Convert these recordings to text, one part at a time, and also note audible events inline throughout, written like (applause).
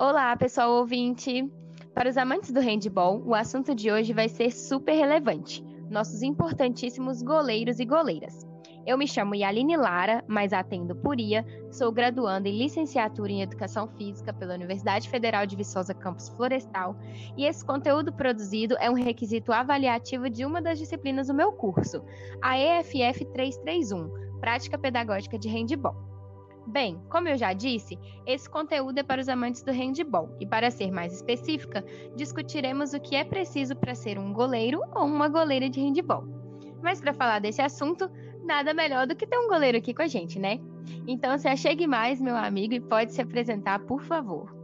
Olá, pessoal ouvinte! Para os amantes do handball, o assunto de hoje vai ser super relevante: nossos importantíssimos goleiros e goleiras. Eu me chamo Yaline Lara, mas atendo por IA, sou graduanda em licenciatura em Educação Física pela Universidade Federal de Viçosa Campus Florestal, e esse conteúdo produzido é um requisito avaliativo de uma das disciplinas do meu curso, a EFF 331, Prática Pedagógica de Handball. Bem, como eu já disse, esse conteúdo é para os amantes do handball e, para ser mais específica, discutiremos o que é preciso para ser um goleiro ou uma goleira de handball. Mas para falar desse assunto, nada melhor do que ter um goleiro aqui com a gente, né? Então se achegue mais, meu amigo, e pode se apresentar, por favor.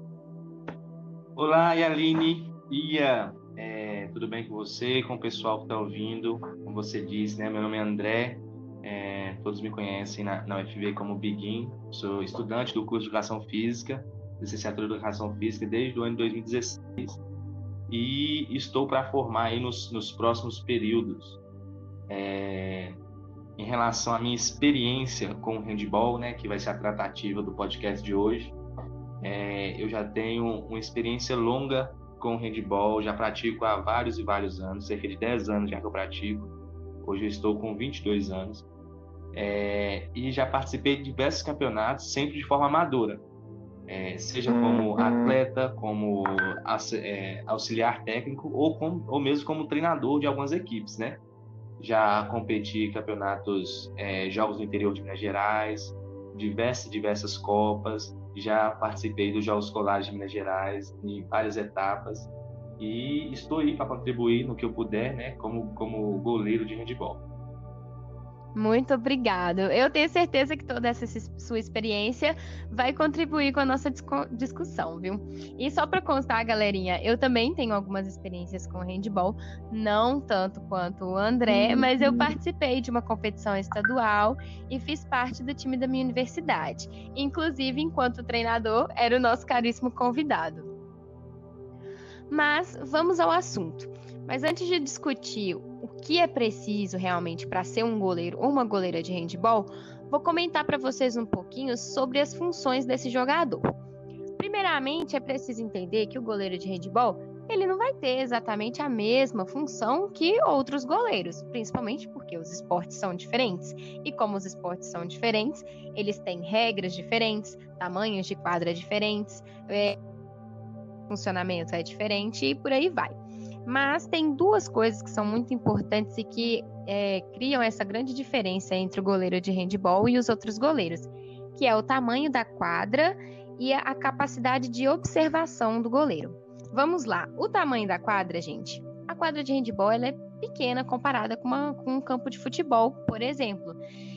Olá, Yaline. Ia, é, tudo bem com você, com o pessoal que está ouvindo? Como você disse, né? Meu nome é André, é, todos me conhecem na, na UFV como Biguin. Sou estudante do curso de Educação Física, licenciatura de Educação Física desde o ano 2016 e estou para formar aí nos, nos próximos períodos. É, em relação à minha experiência com o handball, né, que vai ser a tratativa do podcast de hoje, é, eu já tenho uma experiência longa com o handball, já pratico há vários e vários anos, cerca de 10 anos já que eu pratico. Hoje eu estou com 22 anos. É, e já participei de diversos campeonatos, sempre de forma amadora, é, seja como uhum. atleta, como é, auxiliar técnico ou, com, ou mesmo como treinador de algumas equipes, né? Já competi em campeonatos, é, jogos do interior de Minas Gerais, diversas diversas copas, já participei dos Jogos Escolares de Minas Gerais em várias etapas e estou aí para contribuir no que eu puder, né? Como como goleiro de handball. Muito obrigado. Eu tenho certeza que toda essa sua experiência vai contribuir com a nossa discussão, viu? E só para constar, galerinha, eu também tenho algumas experiências com handball, não tanto quanto o André, uhum. mas eu participei de uma competição estadual e fiz parte do time da minha universidade. Inclusive, enquanto treinador, era o nosso caríssimo convidado. Mas vamos ao assunto. Mas antes de discutir o que é preciso realmente para ser um goleiro ou uma goleira de handball, vou comentar para vocês um pouquinho sobre as funções desse jogador. Primeiramente, é preciso entender que o goleiro de handball ele não vai ter exatamente a mesma função que outros goleiros, principalmente porque os esportes são diferentes. E como os esportes são diferentes, eles têm regras diferentes, tamanhos de quadra diferentes, é, funcionamento é diferente e por aí vai. Mas tem duas coisas que são muito importantes e que é, criam essa grande diferença entre o goleiro de handball e os outros goleiros, que é o tamanho da quadra e a capacidade de observação do goleiro. Vamos lá, o tamanho da quadra, gente. A quadra de handball é pequena comparada com, uma, com um campo de futebol, por exemplo.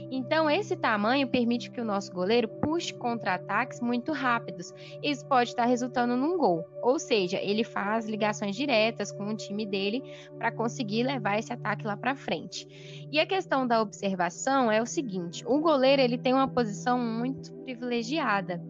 Então, esse tamanho permite que o nosso goleiro puxe contra-ataques muito rápidos. Isso pode estar resultando num gol. Ou seja, ele faz ligações diretas com o time dele para conseguir levar esse ataque lá para frente. E a questão da observação é o seguinte: o goleiro ele tem uma posição muito privilegiada.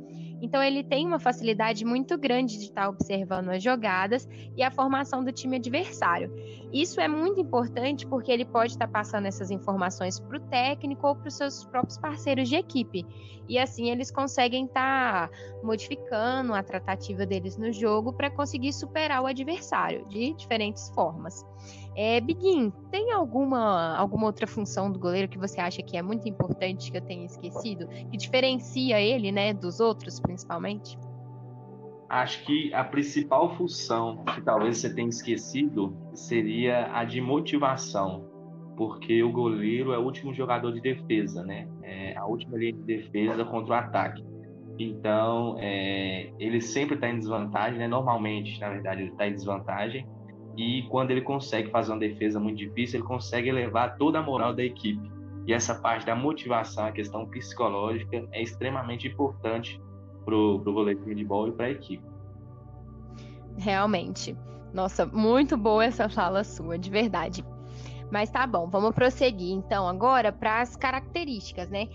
Então ele tem uma facilidade muito grande de estar observando as jogadas e a formação do time adversário. Isso é muito importante porque ele pode estar passando essas informações para o técnico ou para os seus próprios parceiros de equipe. E assim eles conseguem estar modificando a tratativa deles no jogo para conseguir superar o adversário de diferentes formas. É, Biguin, tem alguma, alguma outra função do goleiro que você acha que é muito importante que eu tenha esquecido, que diferencia ele, né, dos outros, principalmente? Acho que a principal função que talvez você tenha esquecido seria a de motivação, porque o goleiro é o último jogador de defesa, né? É a última linha de defesa contra o ataque. Então, é, ele sempre está em desvantagem, né? Normalmente, na verdade, ele está em desvantagem e quando ele consegue fazer uma defesa muito difícil, ele consegue elevar toda a moral da equipe. E essa parte da motivação, a questão psicológica, é extremamente importante para o goleiro de handball e para a equipe. Realmente. Nossa, muito boa essa fala sua, de verdade. Mas tá bom, vamos prosseguir então agora para as características, né?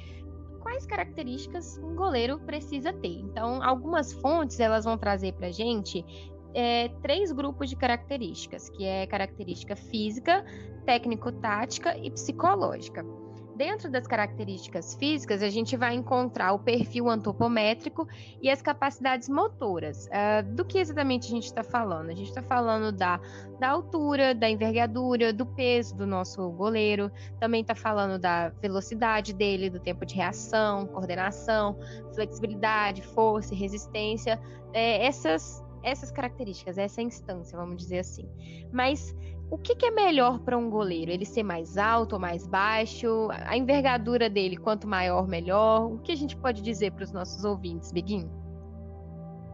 Quais características um goleiro precisa ter? Então, algumas fontes elas vão trazer para gente é, três grupos de características, que é característica física, técnico-tática e psicológica. Dentro das características físicas, a gente vai encontrar o perfil antropométrico e as capacidades motoras. Uh, do que exatamente a gente está falando? A gente está falando da, da altura, da envergadura, do peso do nosso goleiro, também está falando da velocidade dele, do tempo de reação, coordenação, flexibilidade, força e resistência. É, essas, essas características, essa instância, vamos dizer assim. Mas o que, que é melhor para um goleiro? Ele ser mais alto ou mais baixo? A envergadura dele, quanto maior, melhor? O que a gente pode dizer para os nossos ouvintes, Beguin?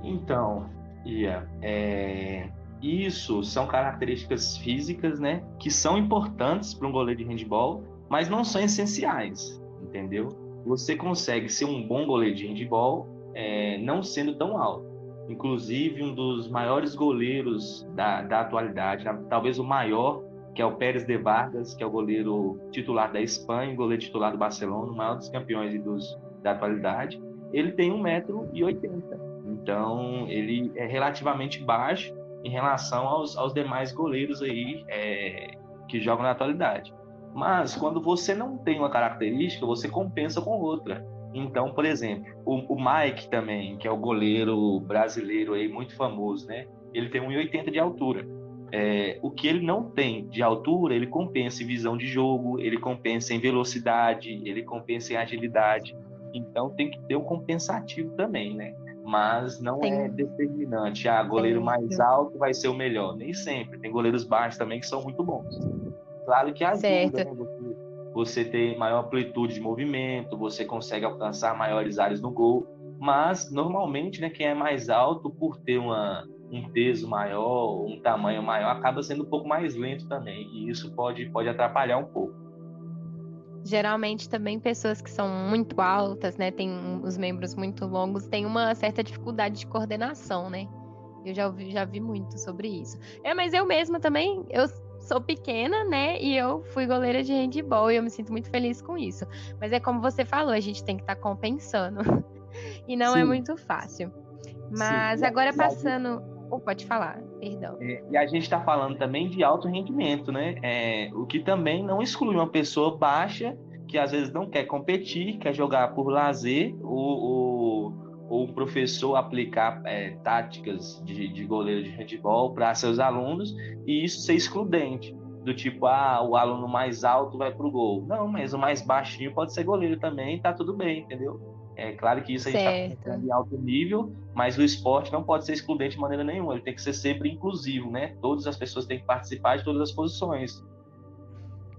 Então, Ia, é... isso são características físicas, né, que são importantes para um goleiro de handball, mas não são essenciais, entendeu? Você consegue ser um bom goleiro de handball é, não sendo tão alto inclusive um dos maiores goleiros da, da atualidade, talvez o maior, que é o Pérez de Vargas, que é o goleiro titular da Espanha, goleiro titular do Barcelona, o maior dos campeões dos, da atualidade. Ele tem 1,80m, então ele é relativamente baixo em relação aos, aos demais goleiros aí é, que jogam na atualidade. Mas quando você não tem uma característica, você compensa com outra. Então, por exemplo, o, o, Mike também, que é o goleiro brasileiro aí muito famoso, né? Ele tem 1,80 de altura. É, o que ele não tem de altura, ele compensa em visão de jogo, ele compensa em velocidade, ele compensa em agilidade. Então tem que ter um compensativo também, né? Mas não é determinante. Ah, goleiro mais alto vai ser o melhor. Nem sempre. Tem goleiros baixos também que são muito bons. Claro que ajuda, certo. né? Você tem maior amplitude de movimento, você consegue alcançar maiores áreas no gol, mas normalmente, né, quem é mais alto, por ter uma, um peso maior, um tamanho maior, acaba sendo um pouco mais lento também, e isso pode, pode atrapalhar um pouco. Geralmente também pessoas que são muito altas, né, tem os membros muito longos, têm uma certa dificuldade de coordenação, né? Eu já, ouvi, já vi muito sobre isso. É, mas eu mesma também, eu sou pequena, né? E eu fui goleira de handball e eu me sinto muito feliz com isso. Mas é como você falou, a gente tem que estar tá compensando. (laughs) e não é Sim. é muito fácil. Mas Sim. agora passando. Oh, pode falar, perdão. É, e a gente está falando também de alto rendimento, né? É, o que também não exclui uma pessoa baixa que às vezes não quer competir, quer jogar por lazer, ou, ou ou um professor aplicar é, táticas de, de goleiro de handball para seus alunos e isso ser excludente, do tipo, ah, o aluno mais alto vai para o gol. Não, mas o mais baixinho pode ser goleiro também, tá tudo bem, entendeu? É claro que isso a gente está em alto nível, mas o esporte não pode ser excludente de maneira nenhuma, ele tem que ser sempre inclusivo, né? Todas as pessoas têm que participar de todas as posições.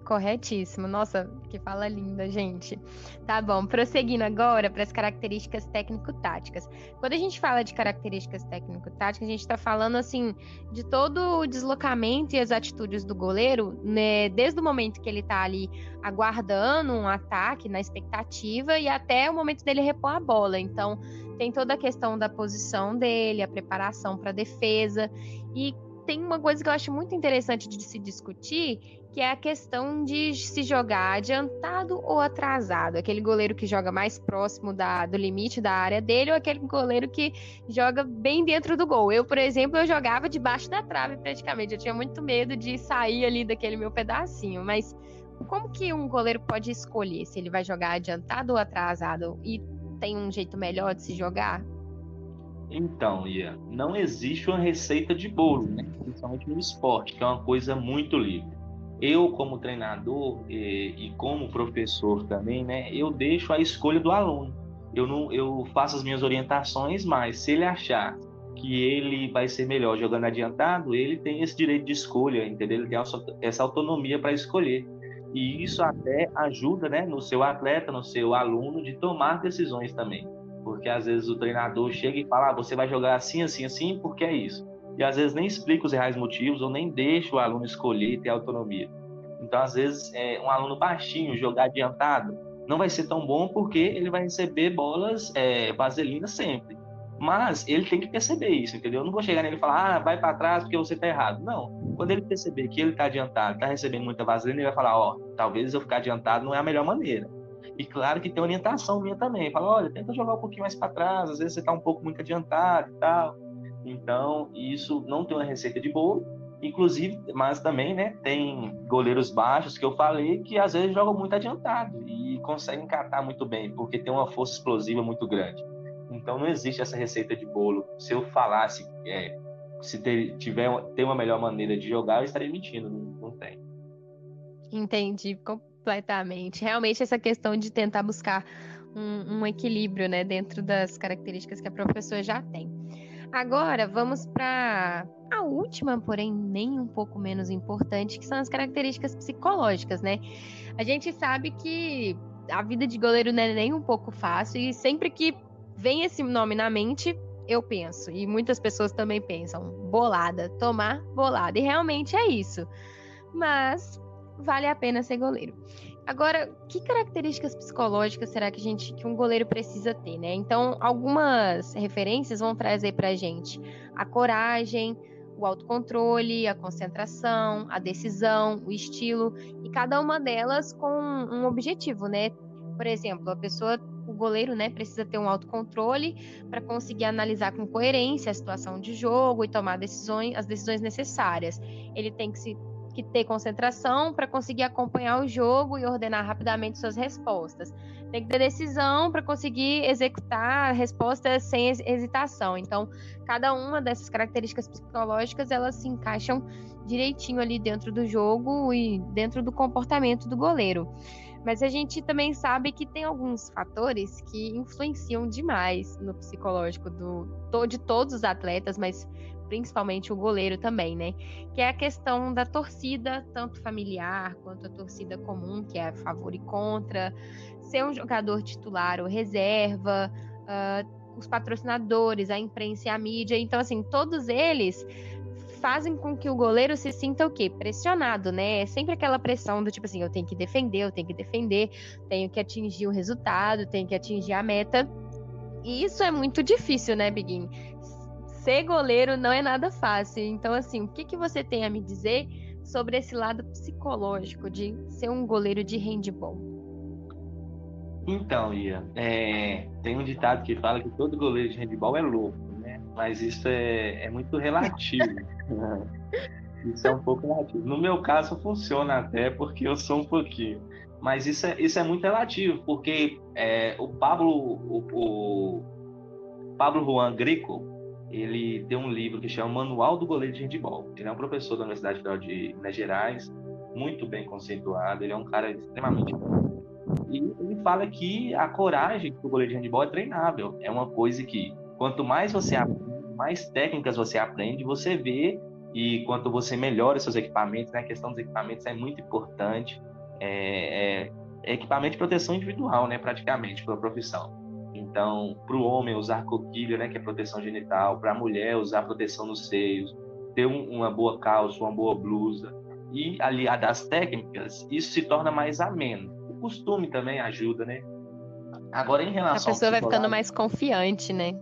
Corretíssimo. Nossa, que fala linda, gente. Tá bom, prosseguindo agora para as características técnico-táticas. Quando a gente fala de características técnico-táticas, a gente está falando assim de todo o deslocamento e as atitudes do goleiro, né, desde o momento que ele está ali aguardando um ataque, na expectativa, e até o momento dele repor a bola. Então, tem toda a questão da posição dele, a preparação para defesa. E tem uma coisa que eu acho muito interessante de se discutir, que é a questão de se jogar adiantado ou atrasado. Aquele goleiro que joga mais próximo da, do limite da área dele ou aquele goleiro que joga bem dentro do gol. Eu, por exemplo, eu jogava debaixo da trave praticamente. Eu tinha muito medo de sair ali daquele meu pedacinho. Mas como que um goleiro pode escolher se ele vai jogar adiantado ou atrasado? E tem um jeito melhor de se jogar? Então, Ia, não existe uma receita de bolo, né? principalmente no esporte, que é uma coisa muito livre eu como treinador e, e, como professor também, né, eu deixo a escolha do aluno. Eu não, eu faço as minhas orientações, mas se ele achar que ele vai ser melhor jogando adiantado, ele tem esse direito de escolha, entendeu? Ele tem essa autonomia para escolher. E isso até ajuda, né, no seu atleta, no seu aluno, de tomar decisões também. Porque às vezes o treinador chega e fala: ah, você vai jogar assim, assim, assim, porque é isso e às vezes nem explica os reais motivos ou nem deixa o aluno escolher e ter autonomia. Então, às vezes, é, um aluno baixinho jogar adiantado não vai ser tão bom porque ele vai receber bolas é, vaselinas sempre. Mas ele tem que perceber isso, entendeu? Eu não vou chegar nele e falar, ah, vai para trás porque você está errado. Não. Quando ele perceber que ele está adiantado, está recebendo muita vaselina, ele vai falar, ó, oh, talvez eu ficar adiantado não é a melhor maneira. E claro que tem orientação minha também. Fala, olha, tenta jogar um pouquinho mais para trás, às vezes você está um pouco muito adiantado e tal. Então, isso não tem uma receita de bolo, Inclusive, mas também, né, tem goleiros baixos que eu falei que às vezes jogam muito adiantado e conseguem catar muito bem, porque tem uma força explosiva muito grande. Então não existe essa receita de bolo. Se eu falasse, é, se ter, tiver ter uma melhor maneira de jogar, eu estaria mentindo, não, não tem. Entendi completamente. Realmente essa questão de tentar buscar um, um equilíbrio, né, dentro das características que a professora já tem. Agora vamos para a última, porém nem um pouco menos importante, que são as características psicológicas, né? A gente sabe que a vida de goleiro não é nem um pouco fácil e sempre que vem esse nome na mente, eu penso, e muitas pessoas também pensam, bolada, tomar bolada. E realmente é isso. Mas vale a pena ser goleiro. Agora, que características psicológicas será que, gente, que um goleiro precisa ter, né? Então, algumas referências vão trazer para a gente a coragem, o autocontrole, a concentração, a decisão, o estilo, e cada uma delas com um objetivo, né? Por exemplo, a pessoa, o goleiro, né, precisa ter um autocontrole para conseguir analisar com coerência a situação de jogo e tomar decisões, as decisões necessárias. Ele tem que se que ter concentração para conseguir acompanhar o jogo e ordenar rapidamente suas respostas. Tem que ter decisão para conseguir executar respostas sem hesitação. Então, cada uma dessas características psicológicas, elas se encaixam direitinho ali dentro do jogo e dentro do comportamento do goleiro. Mas a gente também sabe que tem alguns fatores que influenciam demais no psicológico do, de todos os atletas, mas principalmente o goleiro também, né? Que é a questão da torcida, tanto familiar quanto a torcida comum, que é a favor e contra, ser um jogador titular ou reserva, uh, os patrocinadores, a imprensa e a mídia. Então, assim, todos eles fazem com que o goleiro se sinta o quê? Pressionado, né? É sempre aquela pressão do tipo assim, eu tenho que defender, eu tenho que defender, tenho que atingir o resultado, tenho que atingir a meta. E isso é muito difícil, né, Biguin? Ser goleiro não é nada fácil. Então, assim, o que, que você tem a me dizer sobre esse lado psicológico de ser um goleiro de handball? Então, Ia, é, tem um ditado que fala que todo goleiro de handball é louco, né? Mas isso é, é muito relativo. (laughs) Isso é um pouco relativo. No meu caso, funciona até porque eu sou um pouquinho. Mas isso é, isso é muito relativo, porque é, o Pablo, o, o Pablo Juan Grico, ele tem um livro que chama Manual do Goleiro de Handball. Ele é um professor da Universidade Federal de Minas Gerais, muito bem conceituado, ele é um cara extremamente. E ele fala que a coragem do goleiro de handball é treinável. É uma coisa que, quanto mais você aprende, mais técnicas você aprende, você vê, e quanto você melhora seus equipamentos, né? a questão dos equipamentos é muito importante. É, é, é equipamento de proteção individual, né? praticamente, para a profissão. Então, para o homem usar coquilha, né, que é proteção genital, para a mulher usar proteção nos seios, ter um, uma boa calça, uma boa blusa e aliado às técnicas, isso se torna mais ameno. O costume também ajuda, né? Agora, em relação a pessoa vai ficando mais confiante, né?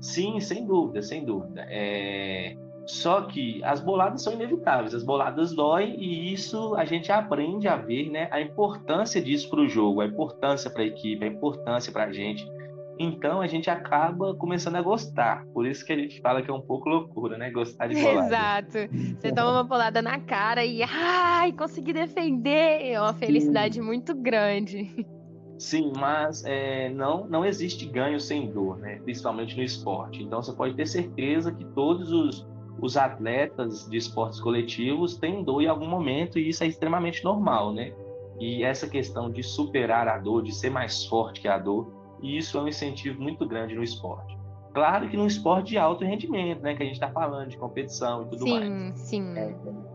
Sim, sem dúvida, sem dúvida. É... Só que as boladas são inevitáveis, as boladas doem e isso a gente aprende a ver, né? A importância disso para o jogo, a importância para a equipe, a importância para a gente. Então a gente acaba começando a gostar. Por isso que a gente fala que é um pouco loucura, né? Gostar de bolada. Exato. Você toma uma bolada na cara e ai, consegui defender. É uma felicidade Sim. muito grande. Sim, mas é, não, não existe ganho sem dor, né? Principalmente no esporte. Então você pode ter certeza que todos os, os atletas de esportes coletivos têm dor em algum momento e isso é extremamente normal, né? E essa questão de superar a dor, de ser mais forte que a dor, e isso é um incentivo muito grande no esporte. Claro que no esporte de alto rendimento, né, que a gente está falando de competição e tudo sim, mais. Sim, sim. É,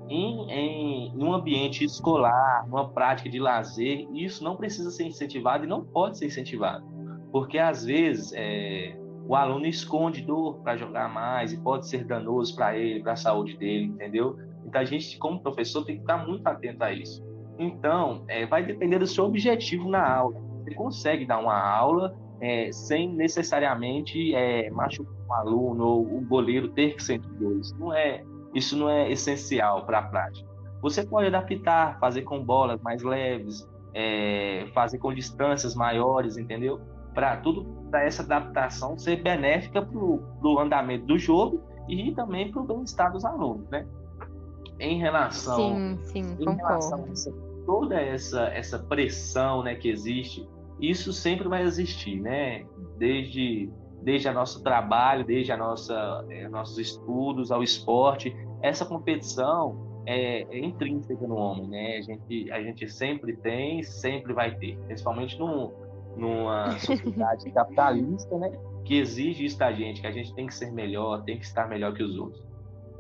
em, em, em um ambiente escolar, numa prática de lazer, isso não precisa ser incentivado e não pode ser incentivado, porque às vezes é, o aluno esconde dor para jogar mais e pode ser danoso para ele, para a saúde dele, entendeu? Então a gente, como professor, tem que estar muito atento a isso. Então, é, vai depender do seu objetivo na aula você consegue dar uma aula é, sem necessariamente é, machucar um aluno ou o goleiro ter que sentir dor. Isso não é, isso não é essencial para a prática. Você pode adaptar, fazer com bolas mais leves, é, fazer com distâncias maiores, entendeu? Para tudo, para essa adaptação ser benéfica para o andamento do jogo e também para o bem-estar dos alunos, né? em relação, sim, sim, em relação a essa, toda essa, essa pressão né, que existe, isso sempre vai existir, né? Desde, desde o nosso trabalho, desde a nossa, é, nossos estudos, ao esporte, essa competição é, é, intrínseca no homem, né? A gente, a gente sempre tem, sempre vai ter, principalmente num, numa sociedade (laughs) capitalista, né? Que exige isso da gente, que a gente tem que ser melhor, tem que estar melhor que os outros.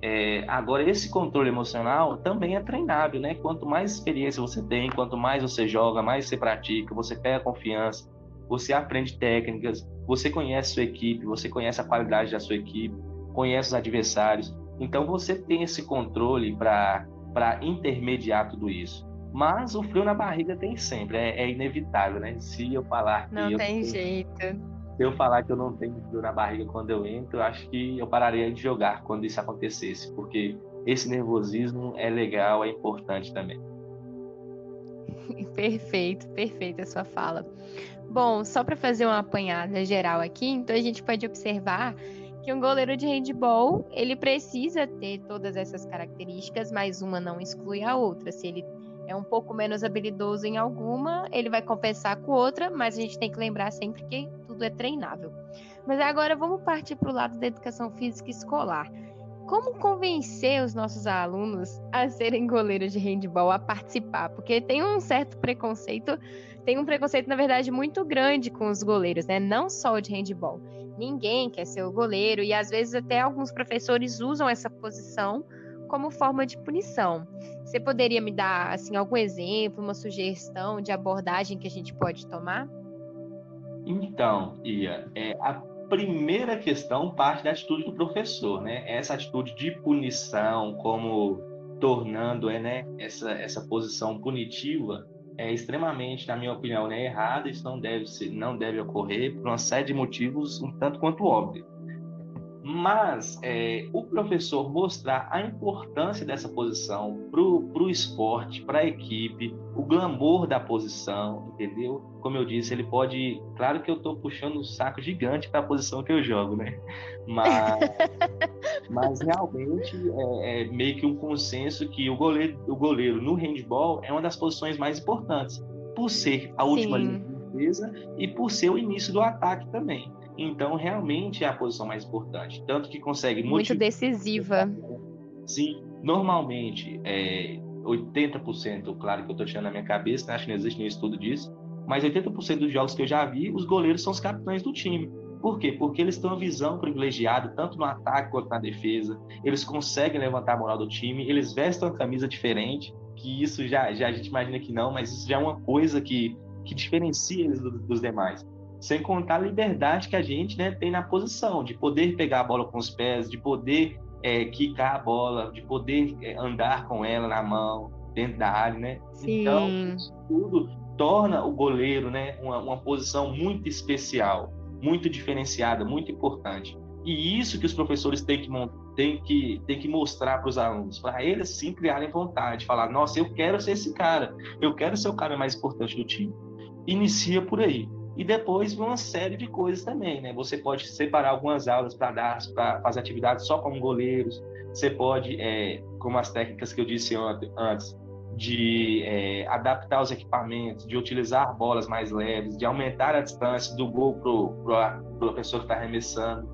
É, agora, esse controle emocional também é treinável, né? Quanto mais experiência você tem, quanto mais você joga, mais você pratica, você pega confiança, você aprende técnicas, você conhece sua equipe, você conhece a qualidade da sua equipe, conhece os adversários. Então, você tem esse controle para intermediar tudo isso. Mas o frio na barriga tem sempre, é, é inevitável, né? Se eu falar que. Não tem jeito se eu falar que eu não tenho frio na barriga quando eu entro, acho que eu pararia de jogar quando isso acontecesse, porque esse nervosismo é legal, é importante também. (laughs) Perfeito, perfeita a sua fala. Bom, só para fazer uma apanhada geral aqui, então a gente pode observar que um goleiro de handball, ele precisa ter todas essas características, mas uma não exclui a outra. Se ele é um pouco menos habilidoso em alguma, ele vai compensar com outra, mas a gente tem que lembrar sempre que tudo é treinável. Mas agora vamos partir para o lado da educação física escolar. Como convencer os nossos alunos a serem goleiros de handball, a participar? Porque tem um certo preconceito, tem um preconceito, na verdade, muito grande com os goleiros, né? Não só de handball. Ninguém quer ser o goleiro, e às vezes até alguns professores usam essa posição como forma de punição. Você poderia me dar assim algum exemplo, uma sugestão de abordagem que a gente pode tomar? Então, Ia, é, a primeira questão parte da atitude do professor, né? Essa atitude de punição, como tornando é, né, essa, essa posição punitiva, é extremamente, na minha opinião, né, errada. Isso não deve, não deve ocorrer por uma série de motivos um tanto quanto óbvio mas é, o professor mostrar a importância dessa posição para o esporte, para a equipe, o glamour da posição, entendeu? Como eu disse, ele pode. Claro que eu estou puxando um saco gigante para a posição que eu jogo, né? (laughs) Mas, mas realmente é, é, meio que um consenso que o goleiro, o goleiro no handball é uma das posições mais importantes, por ser a última Sim. linha de defesa e por ser o início do ataque também. Então, realmente é a posição mais importante. Tanto que consegue. Muito decisiva. Sim, normalmente, é, 80%, claro que eu estou tirando na minha cabeça, né? acho que não existe nenhum estudo disso, mas 80% dos jogos que eu já vi, os goleiros são os capitães do time. Por quê? Porque eles têm uma visão privilegiada, tanto no ataque quanto na defesa. Eles conseguem levantar a moral do time, eles vestem uma camisa diferente, que isso já, já a gente imagina que não, mas isso já é uma coisa que, que diferencia eles dos demais. Sem contar a liberdade que a gente né, tem na posição, de poder pegar a bola com os pés, de poder é, quicar a bola, de poder é, andar com ela na mão, dentro da área, né? Sim. Então, isso tudo torna o goleiro né, uma, uma posição muito especial, muito diferenciada, muito importante. E isso que os professores têm que, têm que, têm que mostrar para os alunos, para eles sim criarem vontade, falar: nossa, eu quero ser esse cara, eu quero ser o cara mais importante do time. Inicia por aí. E depois uma série de coisas também, né? Você pode separar algumas aulas para dar, para fazer atividades só como goleiros. Você pode, é, como as técnicas que eu disse antes, de é, adaptar os equipamentos, de utilizar bolas mais leves, de aumentar a distância do gol para o professor que está arremessando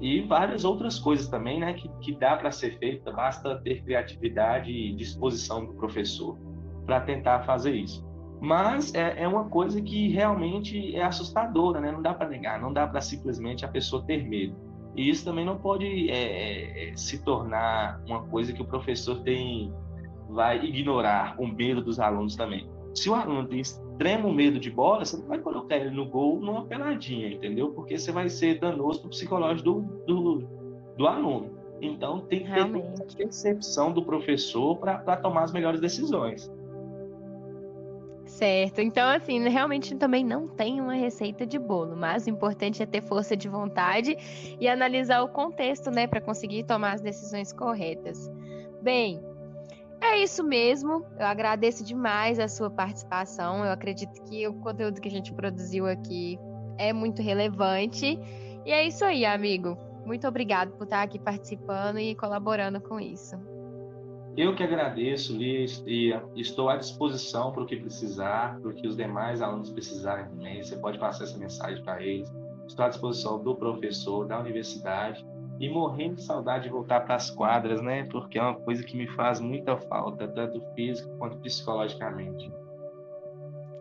e várias outras coisas também, né, que, que dá para ser feita, basta ter criatividade e disposição do professor para tentar fazer isso. Mas é, é, uma coisa que realmente é assustadora, né? Não dá para negar, não dá para simplesmente a pessoa ter medo. E isso também não pode é, é, é, se tornar uma coisa que o professor tem vai ignorar o medo dos alunos também. Se o aluno tem extremo medo de bola, você não vai colocar ele no gol numa peladinha, entendeu? Porque você vai ser danoso para o psicológico do, do, do, aluno. Então tem que ter a percepção do professor para tomar as melhores decisões. Certo. Então, assim, realmente também não tem uma receita de bolo, mas o importante é ter força de vontade e analisar o contexto, né, para conseguir tomar as decisões corretas. Bem, é isso mesmo. Eu agradeço demais a sua participação. Eu acredito que o conteúdo que a gente produziu aqui é muito relevante. E é isso aí, amigo. Muito obrigado por estar aqui participando e colaborando com isso. Eu que agradeço, Liz, e estou à disposição para o que precisar, para o que os demais alunos precisarem também. Você pode passar essa mensagem para eles. Estou à disposição do professor, da universidade e morrendo de saudade de voltar para as quadras, né? Porque é uma coisa que me faz muita falta, tanto físico quanto psicologicamente.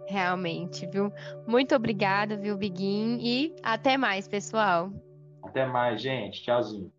Realmente, viu? Muito obrigada, viu, Biguin? E até mais, pessoal. Até mais, gente. Tchauzinho.